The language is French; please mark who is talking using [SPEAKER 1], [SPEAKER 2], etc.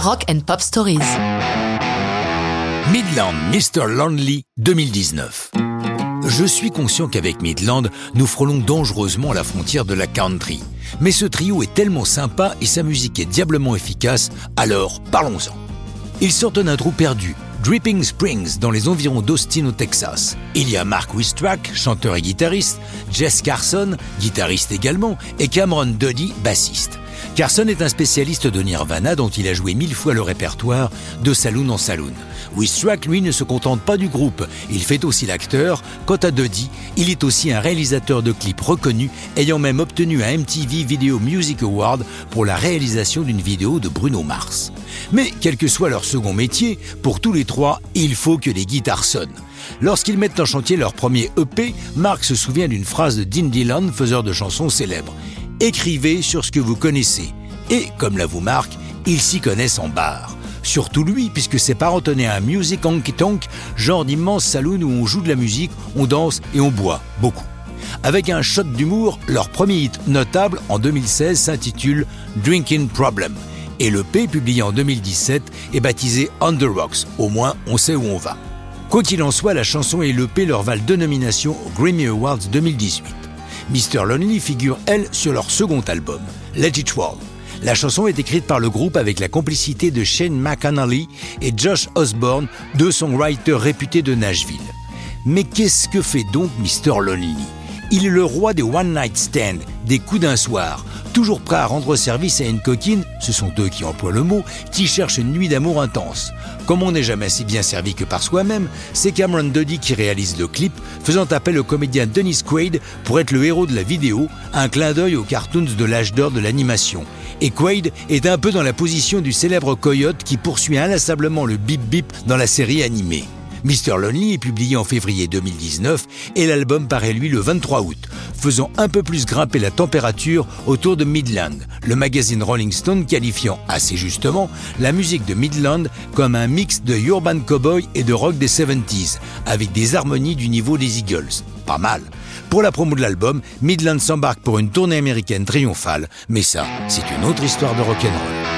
[SPEAKER 1] Rock and Pop Stories.
[SPEAKER 2] Midland Mr. Lonely 2019. Je suis conscient qu'avec Midland, nous frôlons dangereusement la frontière de la country. Mais ce trio est tellement sympa et sa musique est diablement efficace, alors parlons-en. Ils sortent d'un trou perdu, Dripping Springs, dans les environs d'Austin au Texas. Il y a Mark Wistrack, chanteur et guitariste, Jess Carson, guitariste également, et Cameron Duddy, bassiste. Carson est un spécialiste de Nirvana dont il a joué mille fois le répertoire de saloon en saloon. Wistrack, lui, ne se contente pas du groupe, il fait aussi l'acteur. Quant à Duddy, il est aussi un réalisateur de clips reconnu, ayant même obtenu un MTV Video Music Award pour la réalisation d'une vidéo de Bruno Mars. Mais quel que soit leur second métier, pour tous les trois, il faut que les guitares sonnent. Lorsqu'ils mettent en chantier leur premier EP, Mark se souvient d'une phrase de Dean Dillon, faiseur de chansons célèbres. Écrivez sur ce que vous connaissez. Et, comme l'avoue Marc, ils s'y connaissent en bar. Surtout lui, puisque ses parents tenaient un music honky tonk, genre d'immense saloon où on joue de la musique, on danse et on boit, beaucoup. Avec un shot d'humour, leur premier hit notable en 2016 s'intitule Drinking Problem. Et le P, publié en 2017, est baptisé On the Rocks. Au moins, on sait où on va. Quoi qu'il en soit, la chanson et l'EP leur valent deux nominations aux Grammy Awards 2018. Mr. Lonely figure, elle, sur leur second album, Let It Roll. La chanson est écrite par le groupe avec la complicité de Shane McAnally et Josh Osborne, deux songwriters réputés de Nashville. Mais qu'est-ce que fait donc Mr. Lonely? Il est le roi des one night stands, des coups d'un soir, toujours prêt à rendre service à une coquine, ce sont eux qui emploient le mot, qui cherche une nuit d'amour intense. Comme on n'est jamais si bien servi que par soi-même, c'est Cameron Duddy qui réalise le clip, faisant appel au comédien Dennis Quaid pour être le héros de la vidéo, un clin d'œil aux cartoons de l'âge d'or de l'animation. Et Quaid est un peu dans la position du célèbre coyote qui poursuit inlassablement le bip bip dans la série animée. Mr. Lonely est publié en février 2019 et l'album paraît lui le 23 août, faisant un peu plus grimper la température autour de Midland, le magazine Rolling Stone qualifiant assez justement la musique de Midland comme un mix de urban cowboy et de rock des 70s, avec des harmonies du niveau des Eagles. Pas mal. Pour la promo de l'album, Midland s'embarque pour une tournée américaine triomphale, mais ça, c'est une autre histoire de rock'n'roll.